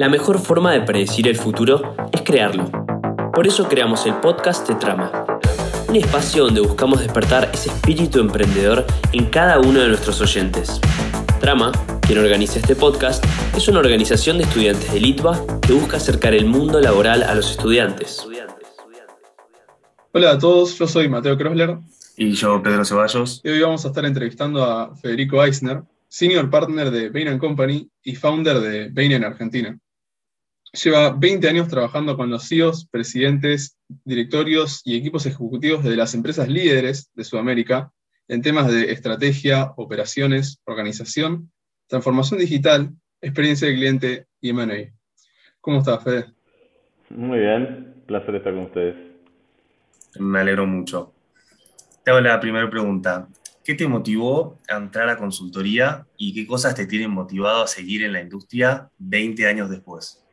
La mejor forma de predecir el futuro es crearlo. Por eso creamos el podcast de Trama, un espacio donde buscamos despertar ese espíritu emprendedor en cada uno de nuestros oyentes. Trama, quien organiza este podcast, es una organización de estudiantes de Litva que busca acercar el mundo laboral a los estudiantes. Hola a todos, yo soy Mateo Krosler. Y yo, Pedro Ceballos. Y hoy vamos a estar entrevistando a Federico Eisner, Senior Partner de Bain Company y Founder de Bain en Argentina. Lleva 20 años trabajando con los CEOs, presidentes, directorios y equipos ejecutivos de las empresas líderes de Sudamérica en temas de estrategia, operaciones, organización, transformación digital, experiencia de cliente y M&A. ¿Cómo estás, Fede? Muy bien, placer estar con ustedes. Me alegro mucho. Te hago la primera pregunta. ¿Qué te motivó a entrar a consultoría y qué cosas te tienen motivado a seguir en la industria 20 años después?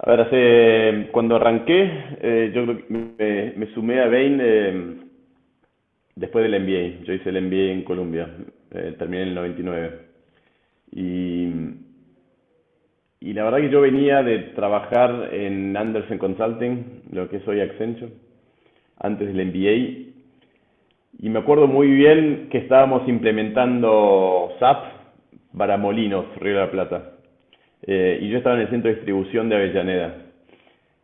A ver, cuando arranqué, eh, yo creo que me, sumé a Bain eh, después del MBA. Yo hice el MBA en Colombia, eh, terminé en el 99. Y, y la verdad que yo venía de trabajar en Anderson Consulting, lo que es hoy Accenture, antes del MBA, y me acuerdo muy bien que estábamos implementando SAP para Molinos, Río de la Plata. Eh, y yo estaba en el centro de distribución de Avellaneda.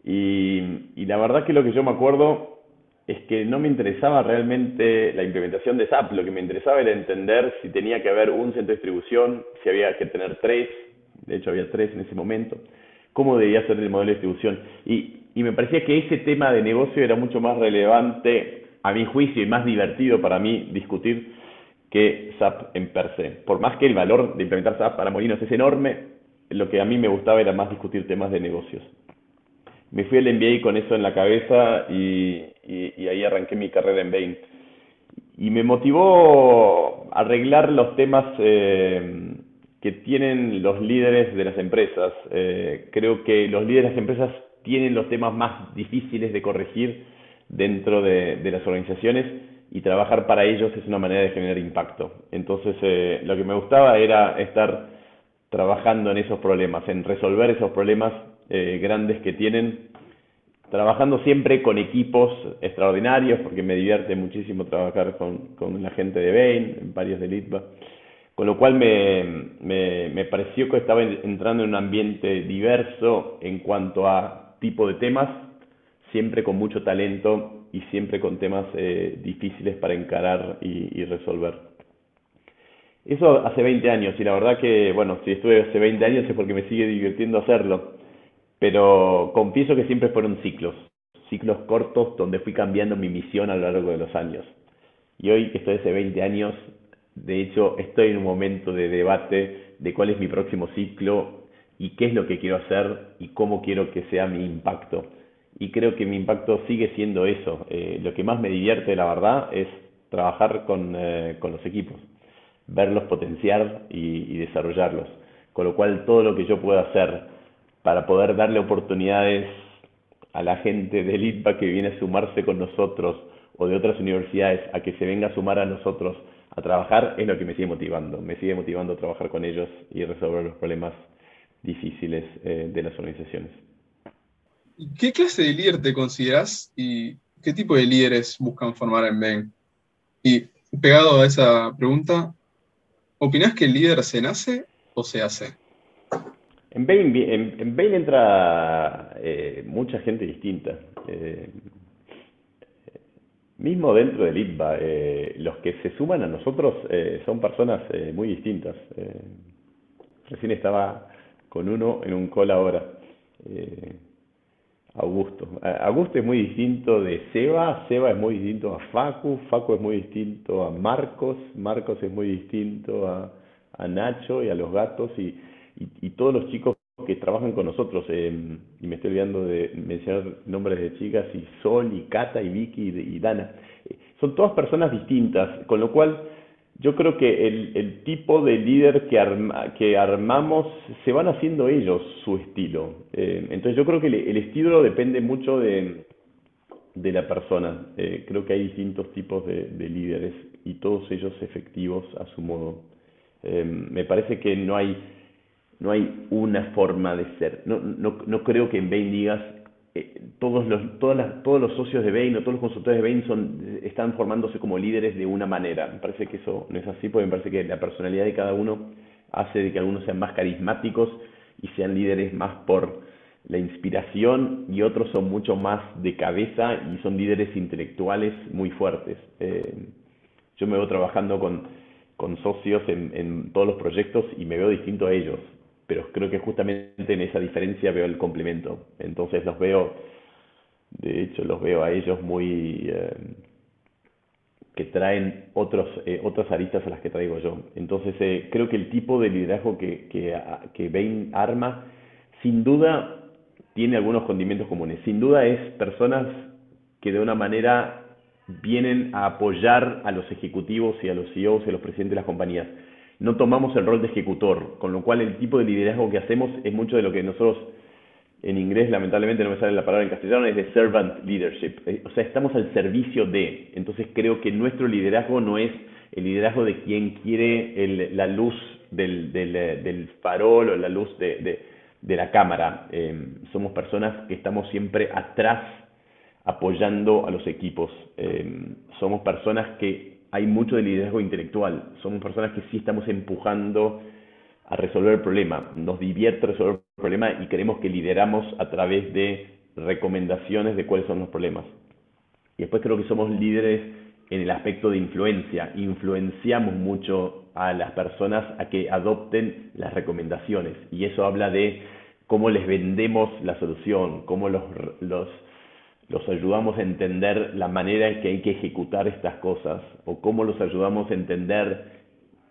Y, la verdad que lo que yo me acuerdo es que no me interesaba realmente la implementación de SAP, lo que me interesaba era entender si tenía que haber un centro de distribución, si había que tener tres, de hecho había tres en ese momento, cómo debía ser el modelo de distribución. Y, y me parecía que ese tema de negocio era mucho más relevante a mi juicio, y más divertido para mí discutir que SAP en per se. Por más que el valor de implementar SAP para Molinos es enorme, lo que a mí me gustaba era más discutir temas de negocios. Me fui al MBA con eso en la cabeza y, ahí arranqué mi carrera en Bain. Y me motivó arreglar los temas eh, que tienen los líderes de las empresas. Eh, creo que los líderes de las empresas tienen los temas más difíciles de corregir dentro de, las organizaciones y trabajar para ellos es una manera de generar impacto. Entonces, eh, lo que me gustaba era estar trabajando en esos problemas, en resolver esos problemas eh, grandes que tienen, trabajando siempre con equipos extraordinarios, porque me divierte muchísimo trabajar con, la gente de Bain, varios de Litva, con lo cual me, me, me pareció que estaba entrando en un ambiente diverso en cuanto a tipo de temas siempre con mucho talento y siempre con temas eh, difíciles para encarar y, resolver. Eso hace 20 años y la verdad que, bueno, si estuve hace 20 años es porque me sigue divirtiendo hacerlo, pero confieso que siempre fueron ciclos, ciclos cortos donde fui cambiando mi misión a lo largo de los años. Y hoy que estoy hace 20 años, de hecho estoy en un momento de debate de cuál es mi próximo ciclo y qué es lo que quiero hacer y cómo quiero que sea mi impacto y creo que mi impacto sigue siendo eso. Eh, lo que más me divierte, la verdad, es trabajar con, eh, con los equipos, verlos potenciar y, desarrollarlos. Con lo cual, todo lo que yo pueda hacer para poder darle oportunidades a la gente del ITPA que viene a sumarse con nosotros o de otras universidades a que se venga a sumar a nosotros a trabajar es lo que me sigue motivando. Me sigue motivando a trabajar con ellos y resolver los problemas difíciles eh, de las organizaciones. ¿Qué clase de líder te consideras y qué tipo de líderes buscan formar en Bain? Y pegado a esa pregunta, ¿opinás que el líder se nace o se hace? En Bain, en, entra eh, mucha gente distinta. Eh, mismo dentro del ITBA, eh, los que se suman a nosotros son personas muy distintas. recién estaba con uno en un call ahora. Augusto. Augusto es muy distinto de Seba, Seba es muy distinto a Facu, Facu es muy distinto a Marcos, Marcos es muy distinto a, Nacho y a los gatos y, y, todos los chicos que trabajan con nosotros. Eh, y me estoy olvidando de mencionar nombres de chicas, y Sol, y Cata, y Vicky, y, Dana. Eh, son todas personas distintas, con lo cual yo creo que el, el tipo de líder que, armamos se van haciendo ellos su estilo. Eh, entonces yo creo que el, estilo depende mucho de, de la persona. Eh, creo que hay distintos tipos de, de, líderes y todos ellos efectivos a su modo. Eh, me parece que no hay no hay una forma de ser. No, no, no creo que en Bain digas, eh, todos, los, todas las, todos los socios de Bain o todos los consultores de Bain son, están formándose como líderes de una manera. Me parece que eso no es así, porque me parece que la personalidad de cada uno hace de que algunos sean más carismáticos y sean líderes más por la inspiración y otros son mucho más de cabeza y son líderes intelectuales muy fuertes. Eh, yo me veo trabajando con, con socios en, en, todos los proyectos y me veo distinto a ellos, pero creo que justamente en esa diferencia veo el complemento. Entonces los veo, de hecho los veo a ellos muy... Eh, que traen otros, eh, otras aristas a las que traigo yo. Entonces eh, creo que el tipo de liderazgo que, que, que Bain arma, sin duda tiene algunos condimentos comunes. Sin duda es personas que de una manera vienen a apoyar a los ejecutivos y a los CEOs y a los presidentes de las compañías. No tomamos el rol de ejecutor, con lo cual el tipo de liderazgo que hacemos es mucho de lo que nosotros en inglés lamentablemente no me sale la palabra en castellano, es de servant leadership. Eh, o sea, estamos al servicio de. Entonces creo que nuestro liderazgo no es el liderazgo de quien quiere la luz eh, del, farol o la luz de, de, la cámara. Em, somos personas que estamos siempre atrás apoyando a los equipos. Em, somos personas que hay mucho de liderazgo intelectual. Somos personas que sí estamos empujando a resolver el problema. Nos divierte resolver el problema y queremos que lideramos a través de recomendaciones de cuáles son los problemas. Y después creo que somos líderes en el aspecto de influencia. Influenciamos mucho a las personas a que adopten las recomendaciones. Y eso habla de cómo les vendemos la solución, cómo los, los, los ayudamos a entender la manera en que hay que ejecutar estas cosas, o cómo los ayudamos a entender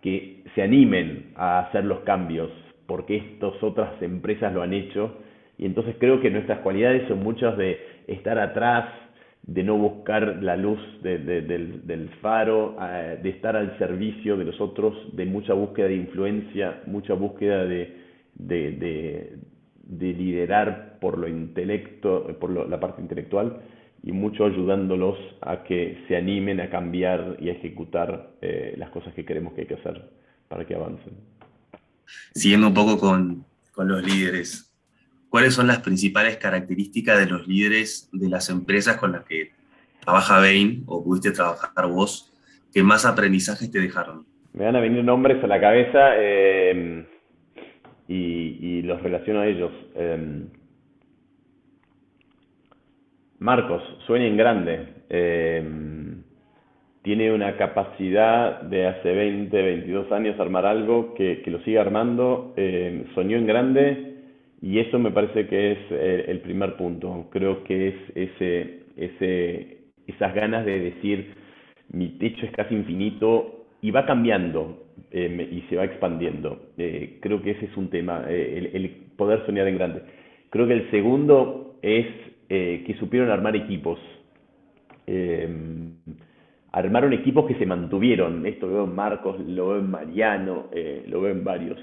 que se animen a hacer los cambios, porque estas otras empresas lo han hecho. Y entonces creo que nuestras cualidades son muchas de estar atrás, de no buscar la luz del, faro, eh, de estar al servicio de los otros, de mucha búsqueda de influencia, mucha búsqueda de, de, liderar por lo intelecto, por la parte intelectual y mucho ayudándolos a que se animen a cambiar y a ejecutar eh, las cosas que queremos que hay que hacer para que avancen. Siguiendo un poco con, con los líderes, ¿cuáles son las principales características de los líderes de las empresas con las que trabaja Bain o pudiste trabajar vos que más aprendizajes te dejaron? Me van a venir nombres a la cabeza eh, y, y, los relaciono a ellos. Eh, Marcos, sueña en grande. Eh, tiene una capacidad de hace 20, 22 años armar algo que, lo sigue armando. Eh, soñó en grande y eso me parece que es eh, el primer punto. Creo que es ese, ese, esas ganas de decir mi techo es casi infinito y va cambiando y se va expandiendo. creo que ese es un tema, el, el poder soñar en grande. Creo que el segundo es eh, que supieron armar equipos. Eh, armaron equipos que se mantuvieron. Esto lo veo en Marcos, lo veo en Mariano, eh, lo veo en varios.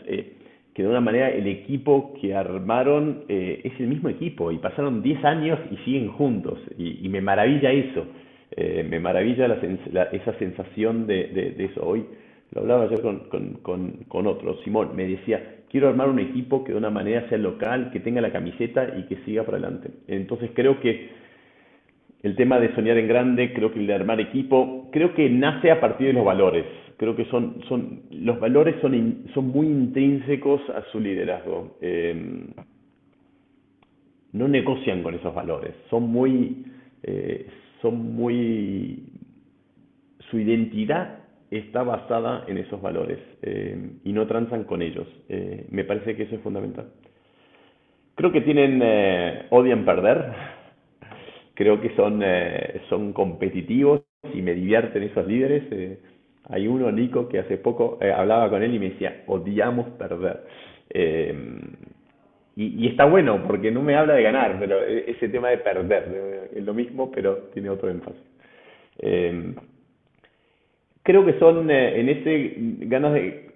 que de una manera el equipo que armaron es el mismo equipo y pasaron 10 años y siguen juntos. Y, me maravilla eso. me maravilla esa sensación de, eso. Hoy lo hablaba ayer con, con, con otro. Simón me decía, quiero armar un equipo que de una manera sea local, que tenga la camiseta y que siga para adelante. Entonces creo que el tema de soñar en grande, creo que el de armar equipo, creo que nace a partir de los valores. Creo que son, son los valores son, son muy intrínsecos a su liderazgo. Eh, no negocian con esos valores, son muy, eh, son muy, su identidad está basada en esos valores eh, y no transan con ellos. Eh, me parece que eso es fundamental. Creo que tienen, eh, odian perder, creo que son, son competitivos y me divierten esos líderes. hay uno, Nico, que hace poco hablaba con él y me decía, odiamos perder. Y, y, está bueno porque no me habla de ganar, pero ese tema de perder es lo mismo, pero tiene otro énfasis creo que son eh, en ese ganas de,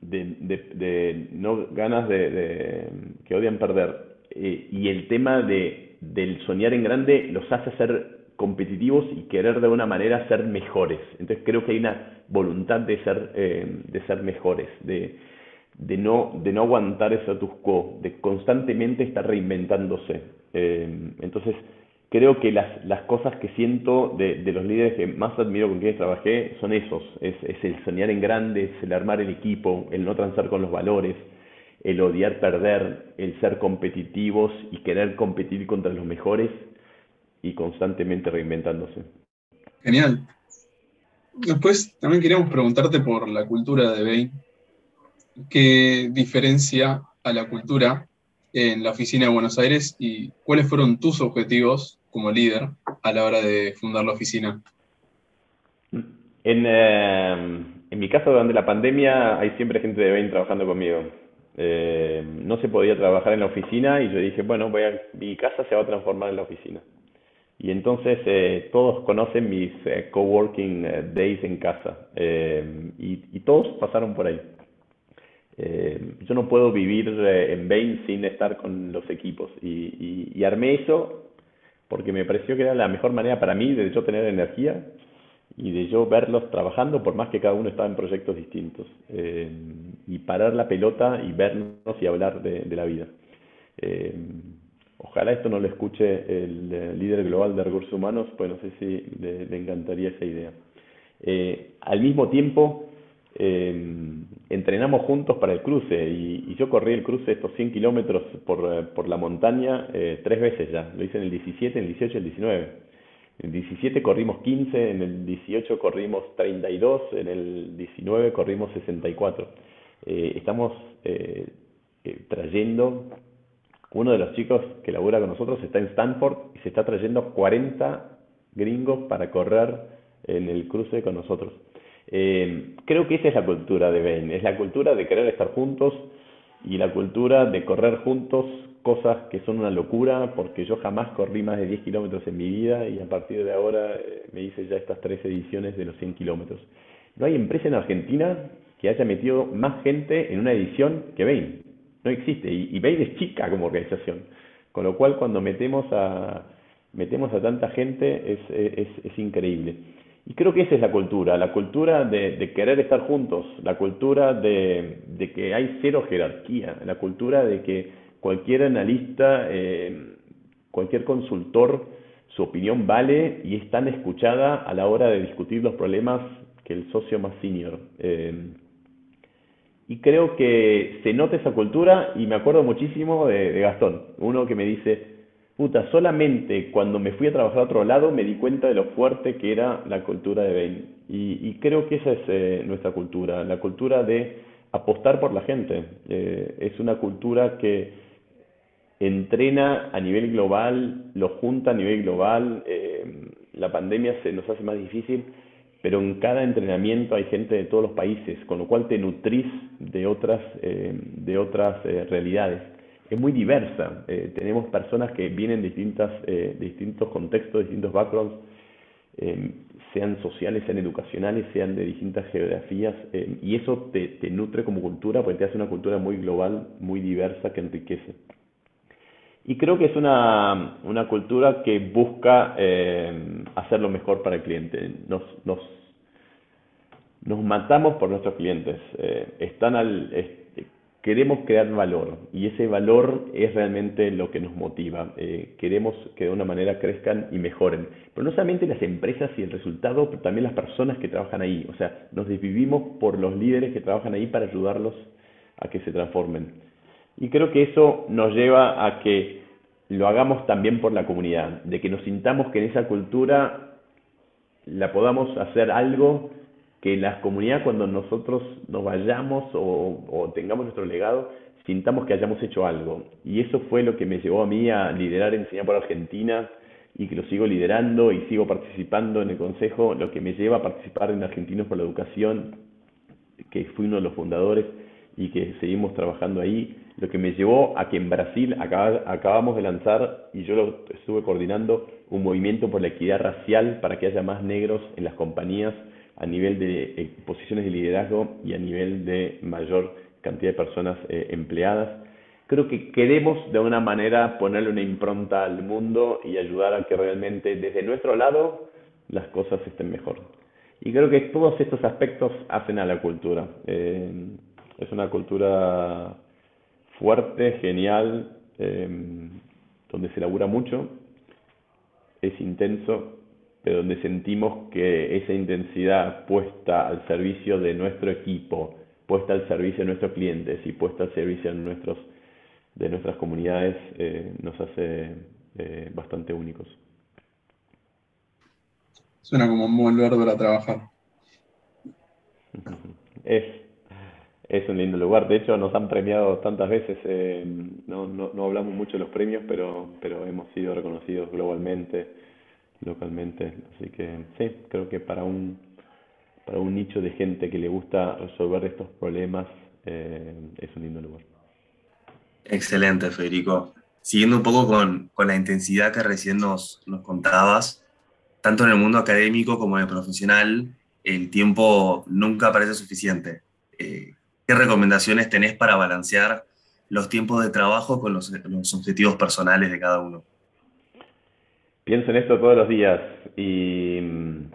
de, no ganas de, que odian perder eh, y el tema de del soñar en grande los hace ser competitivos y querer de una manera ser mejores entonces creo que hay una voluntad de ser eh, de ser mejores de de no, de no aguantar ese status quo, de constantemente estar reinventándose. Eh, entonces, creo que las, las cosas que siento de, de, los líderes que más admiro con quienes trabajé son esos, es, es, el soñar en grande, es el armar el equipo, el no transar con los valores, el odiar perder, el ser competitivos y querer competir contra los mejores y constantemente reinventándose. Genial. Después también queríamos preguntarte por la cultura de Bain. ¿Qué diferencia a la cultura en la oficina de Buenos Aires y cuáles fueron tus objetivos como líder a la hora de fundar la oficina? En, eh, en mi caso, durante la pandemia, hay siempre gente de Bain trabajando conmigo. Eh, no se podía trabajar en la oficina y yo dije, bueno, voy a, mi casa se va a transformar en la oficina. Y entonces eh, todos conocen mis eh, coworking eh, days en casa eh, y, y, todos pasaron por ahí. yo no puedo vivir en Bain sin estar con los equipos y, y, y, armé eso porque me pareció que era la mejor manera para mí de yo tener energía y de yo verlos trabajando por más que cada uno estaba en proyectos distintos y parar la pelota y vernos y hablar de, la vida. Ojalá esto no lo escuche el, líder global de recursos humanos, pues no sé si le, encantaría esa idea. Eh, al mismo tiempo, eh, entrenamos juntos para el cruce y, y, yo corrí el cruce estos 100 kilómetros por, por, la montaña eh, tres veces ya. Lo hice en el 17, en el 18 y el 19. En el 17 corrimos 15, en el 18 corrimos 32, en el 19 corrimos 64. Eh, estamos eh, eh, trayendo uno de los chicos que labura con nosotros está en Stanford y se está trayendo 40 gringos para correr en el cruce con nosotros. Eh, creo que esa es la cultura de Bain, es la cultura de querer estar juntos y la cultura de correr juntos cosas que son una locura, porque yo jamás corrí más de 10 kilómetros en mi vida y a partir de ahora eh, me hice ya estas tres ediciones de los 100 kilómetros. No hay empresa en Argentina que haya metido más gente en una edición que Bain no existe. Y, y Bain es chica como organización. Con lo cual, cuando metemos a, metemos a tanta gente, es, es, es increíble. Y creo que esa es la cultura, la cultura de, querer estar juntos, la cultura de, que hay cero jerarquía, la cultura de que cualquier analista, eh, cualquier consultor, su opinión vale y es tan escuchada a la hora de discutir los problemas que el socio más senior. Eh, y creo que se nota esa cultura y me acuerdo muchísimo de, Gastón, uno que me dice, puta, solamente cuando me fui a trabajar a otro lado me di cuenta de lo fuerte que era la cultura de Bain. Y, creo que esa es eh, nuestra cultura, la cultura de apostar por la gente. Eh, es una cultura que entrena a nivel global, lo junta a nivel global, eh, la pandemia se nos hace más difícil, pero en cada entrenamiento hay gente de todos los países, con lo cual te nutrís de otras, de otras realidades. Es muy diversa, eh, tenemos personas que vienen de, distintas, eh, de distintos contextos, distintos backgrounds, eh, sean sociales, sean educacionales, sean de distintas geografías, eh, y eso te, te nutre como cultura, porque te hace una cultura muy global, muy diversa, que enriquece. Y creo que es una, una cultura que busca hacer lo mejor para el cliente. Nos, nos, nos matamos por nuestros clientes. Están al, queremos crear valor y ese valor es realmente lo que nos motiva. Eh, queremos que de una manera crezcan y mejoren. Pero no solamente las empresas y el resultado, pero también las personas que trabajan ahí. O sea, nos desvivimos por los líderes que trabajan ahí para ayudarlos a que se transformen. Y creo que eso nos lleva a que lo hagamos también por la comunidad, de que nos sintamos que en esa cultura la podamos hacer algo que la comunidad cuando nosotros nos vayamos o, tengamos nuestro legado, sintamos que hayamos hecho algo. Y eso fue lo que me llevó a mí a liderar Enseñar por Argentina y que lo sigo liderando y sigo participando en el consejo, lo que me lleva a participar en Argentinos por la Educación, que fui uno de los fundadores y que seguimos trabajando ahí, lo que me llevó a que en Brasil acab acabamos de lanzar, y yo lo estuve coordinando, un movimiento por la equidad racial para que haya más negros en las compañías a nivel de eh, posiciones de liderazgo y a nivel de mayor cantidad de personas eh, empleadas. Creo que queremos de alguna manera ponerle una impronta al mundo y ayudar a que realmente desde nuestro lado las cosas estén mejor. Y creo que todos estos aspectos hacen a la cultura. Eh, Es una cultura fuerte, genial, donde se labura mucho, es intenso, donde sentimos que esa intensidad puesta al servicio de nuestro equipo, puesta al servicio de nuestros clientes y puesta al servicio de, nuestros, de nuestras comunidades eh, nos hace eh, bastante únicos. Suena como un buen lugar para trabajar. Es, es un lindo lugar. De hecho, nos han premiado tantas veces. Eh, no, no, no, hablamos mucho de los premios, pero, pero hemos sido reconocidos globalmente, localmente. Así que sí, creo que para un, para un nicho de gente que le gusta resolver estos problemas, eh, es un lindo lugar. Excelente, Federico. Siguiendo un poco con, con la intensidad que recién nos, contabas, tanto en el mundo académico como en el profesional, el tiempo nunca parece suficiente. Eh, ¿Qué recomendaciones tenés para balancear los tiempos de trabajo con los, objetivos personales de cada uno? Pienso en esto todos los días y mm,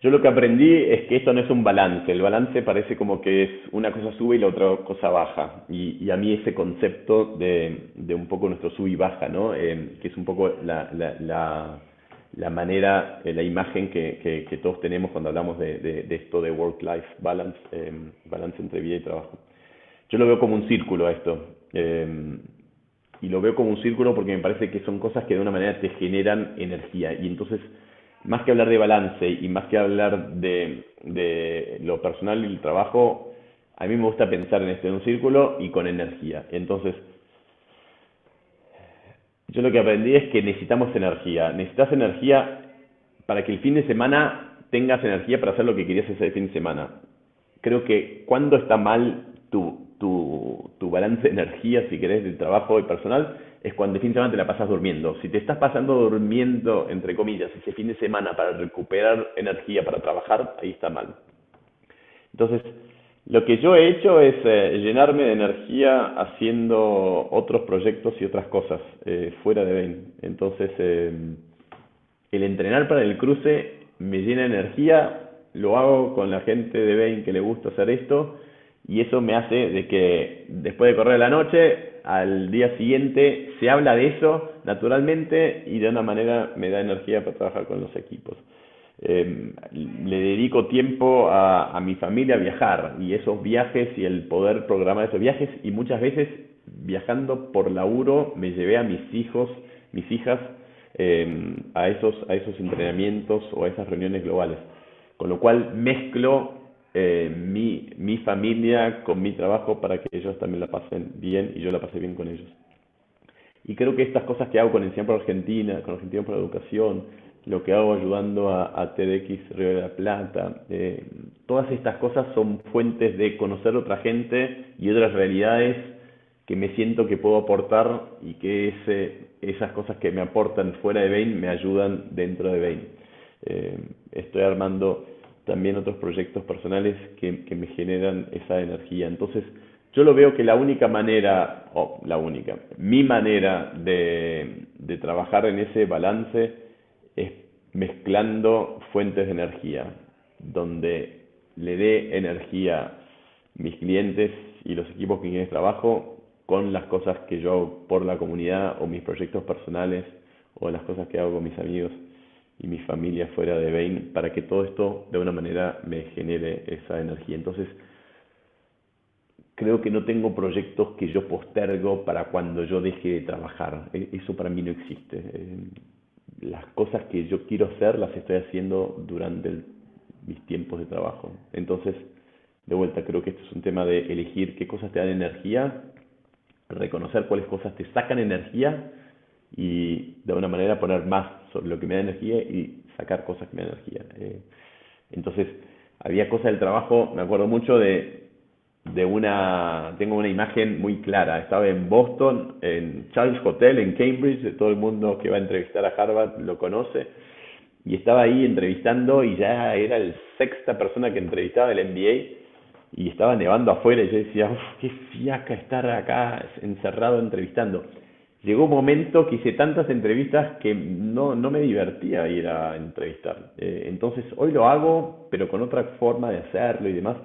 yo lo que aprendí es que esto no es un balance, el balance parece como que es una cosa sube y la otra cosa baja. Y, a mí ese concepto de, un poco nuestro sub y baja, ¿no? Eh, que es un poco la, la manera, eh, la imagen que, que, todos tenemos cuando hablamos de, esto de work-life balance, eh, balance entre vida y trabajo. Yo lo veo como un círculo a esto. Y lo veo como un círculo porque me parece que son cosas que de una manera te generan energía. Y entonces, más que hablar de balance y más que hablar de, de lo personal y el trabajo, a mí me gusta pensar en este en un círculo y con energía. Entonces, yo lo que aprendí es que necesitamos energía. Necesitas energía para que el fin de semana tengas energía para hacer lo que querías el fin de semana. Creo que cuando está mal tu, tu, balance de energía, si querés, del trabajo y personal, es cuando el la pasas durmiendo. Si te estás pasando durmiendo, entre comillas, ese fin de semana para recuperar energía para trabajar, ahí está mal. Entonces, lo que yo he hecho es eh, llenarme de energía haciendo otros proyectos y otras cosas eh, fuera de Bain. Entonces, eh, el entrenar para el cruce me llena de energía, lo hago con la gente de Bain que le gusta hacer esto y eso me hace de que después de correr la noche, al día siguiente se habla de eso naturalmente y de una manera me da energía para trabajar con los equipos. Em, le dedico tiempo a, a, mi familia a viajar y esos viajes y el poder programar esos viajes y muchas veces viajando por laburo me llevé a mis hijos, mis hijas em, a, esos, a esos entrenamientos o a esas reuniones globales. Con lo cual mezclo eh, mi, mi familia con mi trabajo para que ellos también la pasen bien y yo la pasé bien con ellos. Y creo que estas cosas que hago con Enseñar por Argentina, con Argentina por la Educación, lo que hago ayudando a, TDX Río de la Plata. Eh, todas estas cosas son fuentes de conocer otra gente y otras realidades que me siento que puedo aportar y que ese, esas cosas que me aportan fuera de Bain me ayudan dentro de Bain. Eh, estoy armando también otros proyectos personales que, me generan esa energía. Entonces, yo lo veo que la única manera, o la única, mi manera de, de trabajar en ese balance es mezclando fuentes de energía, donde le dé energía mis clientes y los equipos con quienes trabajo con las cosas que yo hago por la comunidad o mis proyectos personales o las cosas que hago con mis amigos y mi familia fuera de Bain para que todo esto de una manera me genere esa energía. Entonces, creo que no tengo proyectos que yo postergo para cuando yo deje de trabajar. E-, eso para mí no existe. Eh, las cosas que yo quiero hacer las estoy haciendo durante mis tiempos de trabajo. Entonces, de vuelta, creo que esto es un tema de elegir qué cosas te dan energía, reconocer cuáles cosas te sacan energía y de alguna manera poner más sobre lo que me da energía y sacar cosas que me dan energía. Eh, entonces, había cosas del trabajo, me acuerdo mucho de de una, tengo una imagen muy clara. Estaba en Boston, en Charles Hotel, en Cambridge, todo el mundo que va a entrevistar a Harvard lo conoce, y estaba ahí entrevistando y ya era la sexta persona que entrevistaba el MBA y estaba nevando afuera y yo decía, qué fiaca estar acá encerrado entrevistando. Llegó un momento que hice tantas entrevistas que no, no me divertía ir a entrevistar. Eh, entonces hoy lo hago, pero con otra forma de hacerlo y demás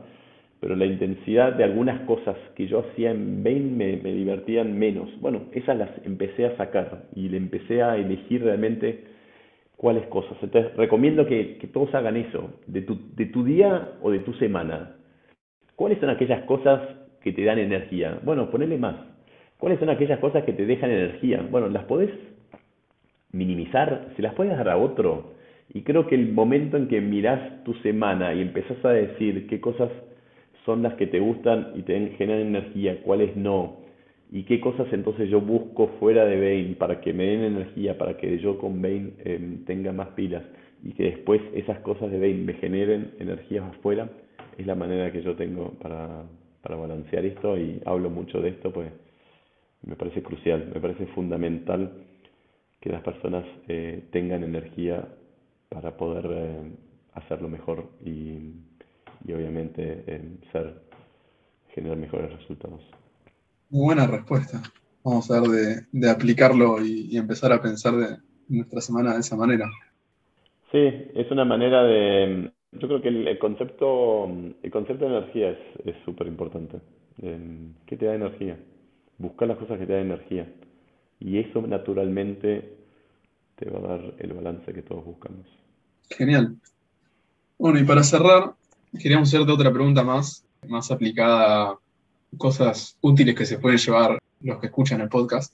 pero la intensidad de algunas cosas que yo hacía en Bain me, divertían menos. Bueno, esas las empecé a sacar y le empecé a elegir realmente cuáles cosas. Entonces, recomiendo que, que todos hagan eso, de tu, de tu día o de tu semana. ¿Cuáles son aquellas cosas que te dan energía? Bueno, ponele más. ¿Cuáles son aquellas cosas que te dejan energía? Bueno, las podés minimizar, se las puedes dar a otro. Y creo que el momento en que mirás tu semana y empezás a decir qué cosas son las que te gustan y te generan energía, cuáles no, y qué cosas entonces yo busco fuera de Bain para que me den energía, para que yo con Bain em, tenga más pilas y que después esas cosas de Bain me generen energías afuera, es la manera que yo tengo para, para balancear esto y hablo mucho de esto, pues me parece crucial, me parece fundamental que las personas eh, tengan energía para poder eh, hacerlo mejor y, obviamente eh, ser, generar mejores resultados. Muy buena respuesta. Vamos a ver de, aplicarlo y, empezar a pensar de nuestra semana de esa manera. Sí, es una manera de... Yo creo que el, concepto, el concepto de energía es súper importante. ¿Qué te da energía? Buscar las cosas que te dan energía. Y eso naturalmente te va a dar el balance que todos buscamos. Genial. Bueno, y para cerrar, queríamos hacerte otra pregunta más, más aplicada a cosas útiles que se pueden llevar los que escuchan el podcast,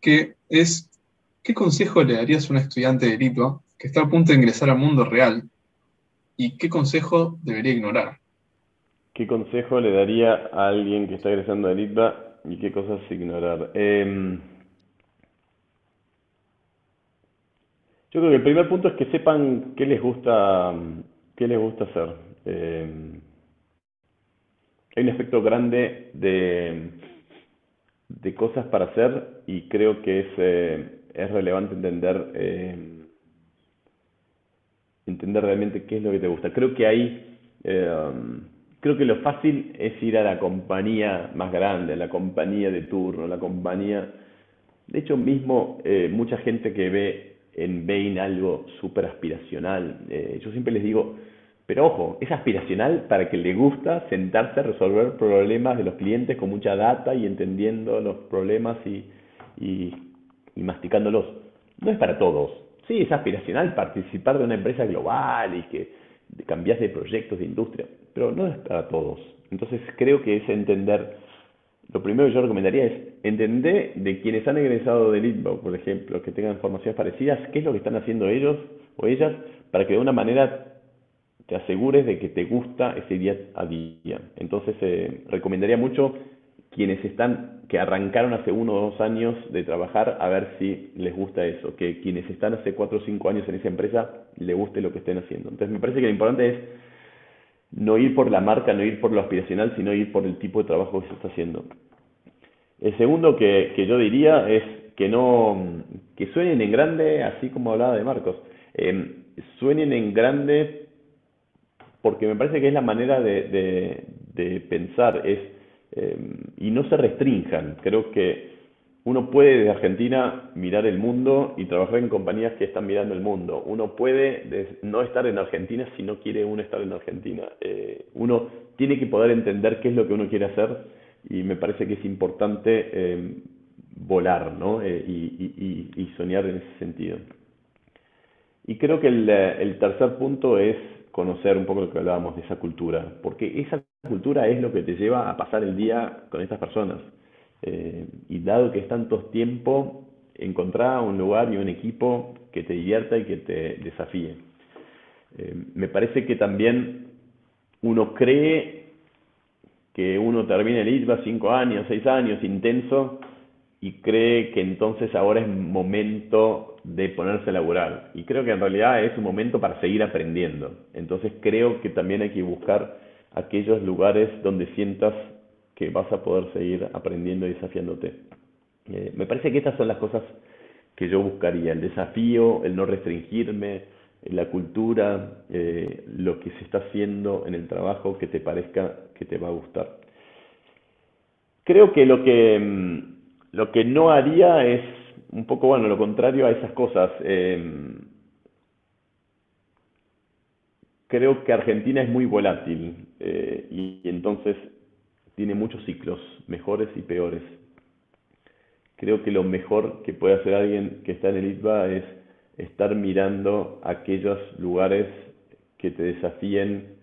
que es, ¿qué consejo le darías a un estudiante de Litva que está a punto de ingresar al mundo real y qué consejo debería ignorar? ¿Qué consejo le daría a alguien que está ingresando a Litva y qué cosas ignorar? Em, Yo creo que el primer punto es que sepan qué les gusta, qué les gusta hacer. Eh, hay un aspecto grande de, de cosas para hacer y creo que es, eh, es relevante entender, eh, entender realmente qué es lo que te gusta. Creo que hay, creo que lo fácil es ir a la compañía más grande, a la compañía de turno, la compañía... De hecho, mismo mucha gente que ve en Bain algo súper aspiracional. Eh, yo siempre les digo, pero ojo, es aspiracional para que le gusta sentarse a resolver problemas de los clientes con mucha data y entendiendo los problemas y, y, masticándolos. No es para todos. Sí, es aspiracional participar de una empresa global y que cambias de proyectos de industria, pero no es para todos. Entonces creo que es entender lo primero que yo recomendaría es entender de quienes han egresado del ITBA, por ejemplo, que tengan formaciones parecidas, qué es lo que están haciendo ellos o ellas para que de una manera te asegures de que te gusta ese día a día. Entonces, eh, recomendaría mucho quienes están, que arrancaron hace uno o dos años de trabajar, a ver si les gusta eso, que quienes están hace cuatro o cinco años en esa empresa, les guste lo que estén haciendo. Entonces, me parece que lo importante es no ir por la marca, no ir por lo aspiracional, sino ir por el tipo de trabajo que se está haciendo. El segundo que, que yo diría es que no que suenen en grande, así como hablaba de Marcos, eh, suenen en grande porque me parece que es la manera de, de, pensar es em, y no se restrinjan. Creo que uno puede desde Argentina mirar el mundo y trabajar en compañías que están mirando el mundo. Uno puede no estar en Argentina si no quiere uno estar en Argentina. Eh, uno tiene que poder entender qué es lo que uno quiere hacer y me parece que es importante eh, volar ¿no? Eh, y, soñar en ese sentido. Y creo que el, el tercer punto es conocer un poco lo que hablábamos de esa cultura, porque esa cultura es lo que te lleva a pasar el día con estas personas. Eh, y dado que es tanto tiempo, encontrar un lugar y un equipo que te divierta y que te desafíe. Eh, me parece que también uno cree que uno termina el ITBA cinco años, seis años, intenso, y cree que entonces ahora es momento de ponerse a laburar. Y creo que en realidad es un momento para seguir aprendiendo. Entonces creo que también hay que buscar aquellos lugares donde sientas que vas a poder seguir aprendiendo y desafiándote. Eh, me parece que estas son las cosas que yo buscaría, el desafío, el no restringirme, la cultura, eh, lo que se está haciendo en el trabajo que te parezca que te va a gustar. Creo que lo que, mm, lo que no haría es un poco, bueno, lo contrario a esas cosas. Eh, creo que Argentina es muy volátil eh, y, entonces tiene muchos ciclos, mejores y peores. Creo que lo mejor que puede hacer alguien que está en el ITBA es estar mirando aquellos lugares que te desafíen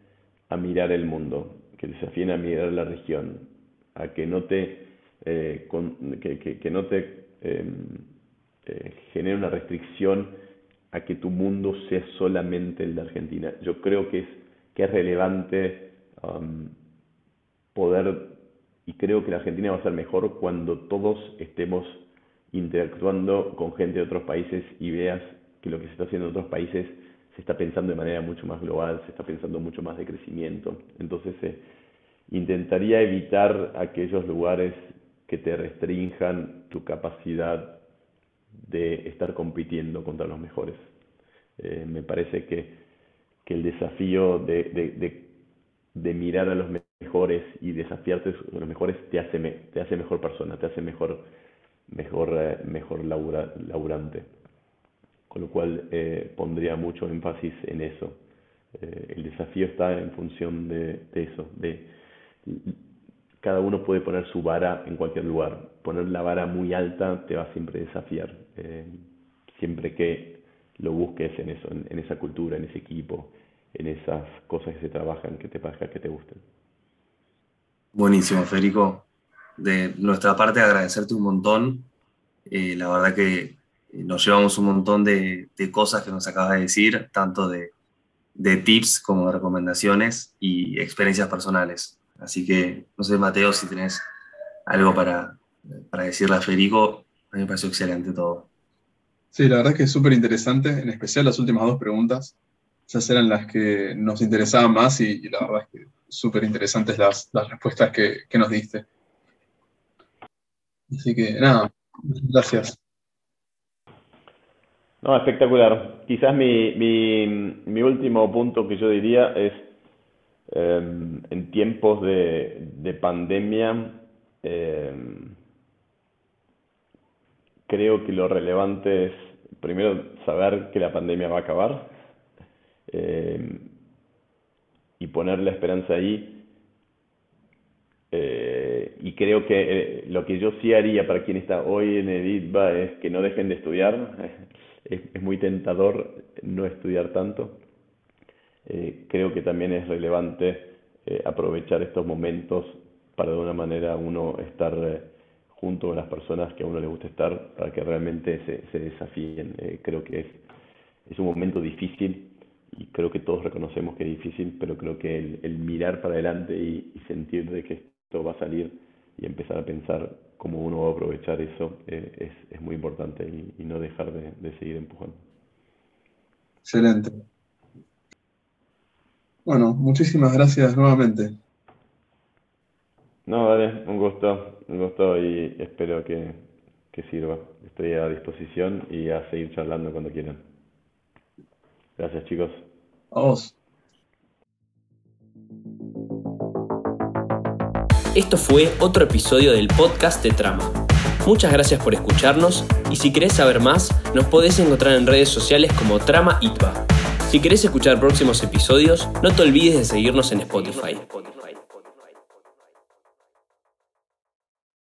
a mirar el mundo, que te desafíen a mirar la región, a que no te, eh, que, no te em, eh, genere una restricción a que tu mundo sea solamente el de Argentina. Yo creo que es, que es relevante poder, y creo que la Argentina va a ser mejor cuando todos estemos interactuando con gente de otros países y veas que lo que se está haciendo en otros países se está pensando de manera mucho más global, se está pensando mucho más de crecimiento. Entonces, eh, intentaría evitar aquellos lugares que te restrinjan tu capacidad de estar compitiendo contra los mejores. Eh, me parece que, el desafío de, mirar a los mejores y desafiarte a los mejores te hace, te hace mejor persona, te hace mejor, mejor, eh, mejor laburante. Con lo cual eh, pondría mucho énfasis en eso. el desafío está en función de, eso, de cada uno puede poner su vara en cualquier lugar. Poner la vara muy alta te va siempre desafiar, eh, siempre que lo busques en eso, en, esa cultura, en ese equipo, en esas cosas que se trabajan, que te parezca que te gusten. Buenísimo, Federico. De nuestra parte, agradecerte un montón. Eh, la verdad que nos llevamos un montón de, cosas que nos acabas de decir, tanto de, tips como de recomendaciones y experiencias personales. Así que, no sé, Mateo, si tenés algo para, para decirle a Federico, a mí me pareció excelente todo. Sí, la verdad es que es súper interesante, en especial las últimas dos preguntas. Esas eran las que nos interesaban más y, la verdad es que súper interesantes las, las respuestas que, que nos diste. Así que nada, gracias. No, espectacular. Quizás mi, mi, mi último punto que yo diría es Em, en tiempos de, pandemia, em, creo que lo relevante es primero saber que la pandemia va a acabar em, y poner la esperanza ahí. Eh, y creo que eh, lo que yo sí haría para quien está hoy en Editba es que no dejen de estudiar. es muy tentador no estudiar tanto eh, creo que también es relevante aprovechar estos momentos para de una manera uno estar junto con las personas que a uno le gusta estar para que realmente se, se desafíen. creo que es, es un momento difícil y creo que todos reconocemos que es difícil, pero creo que el, mirar para adelante y, sentir de que esto va a salir y empezar a pensar cómo uno va a aprovechar eso es, es, muy importante y, y no dejar de, de seguir empujando. Excelente. Bueno, muchísimas gracias nuevamente. No, vale, un gusto, un gusto y espero que, que sirva. Estoy a disposición y a seguir charlando cuando quieran. Gracias, chicos. A vos. Esto fue otro episodio del podcast de Trama. Muchas gracias por escucharnos y si querés saber más, nos podés encontrar en redes sociales como Trama ITBA. Si querés escuchar próximos episodios, no te olvides de seguirnos en Spotify.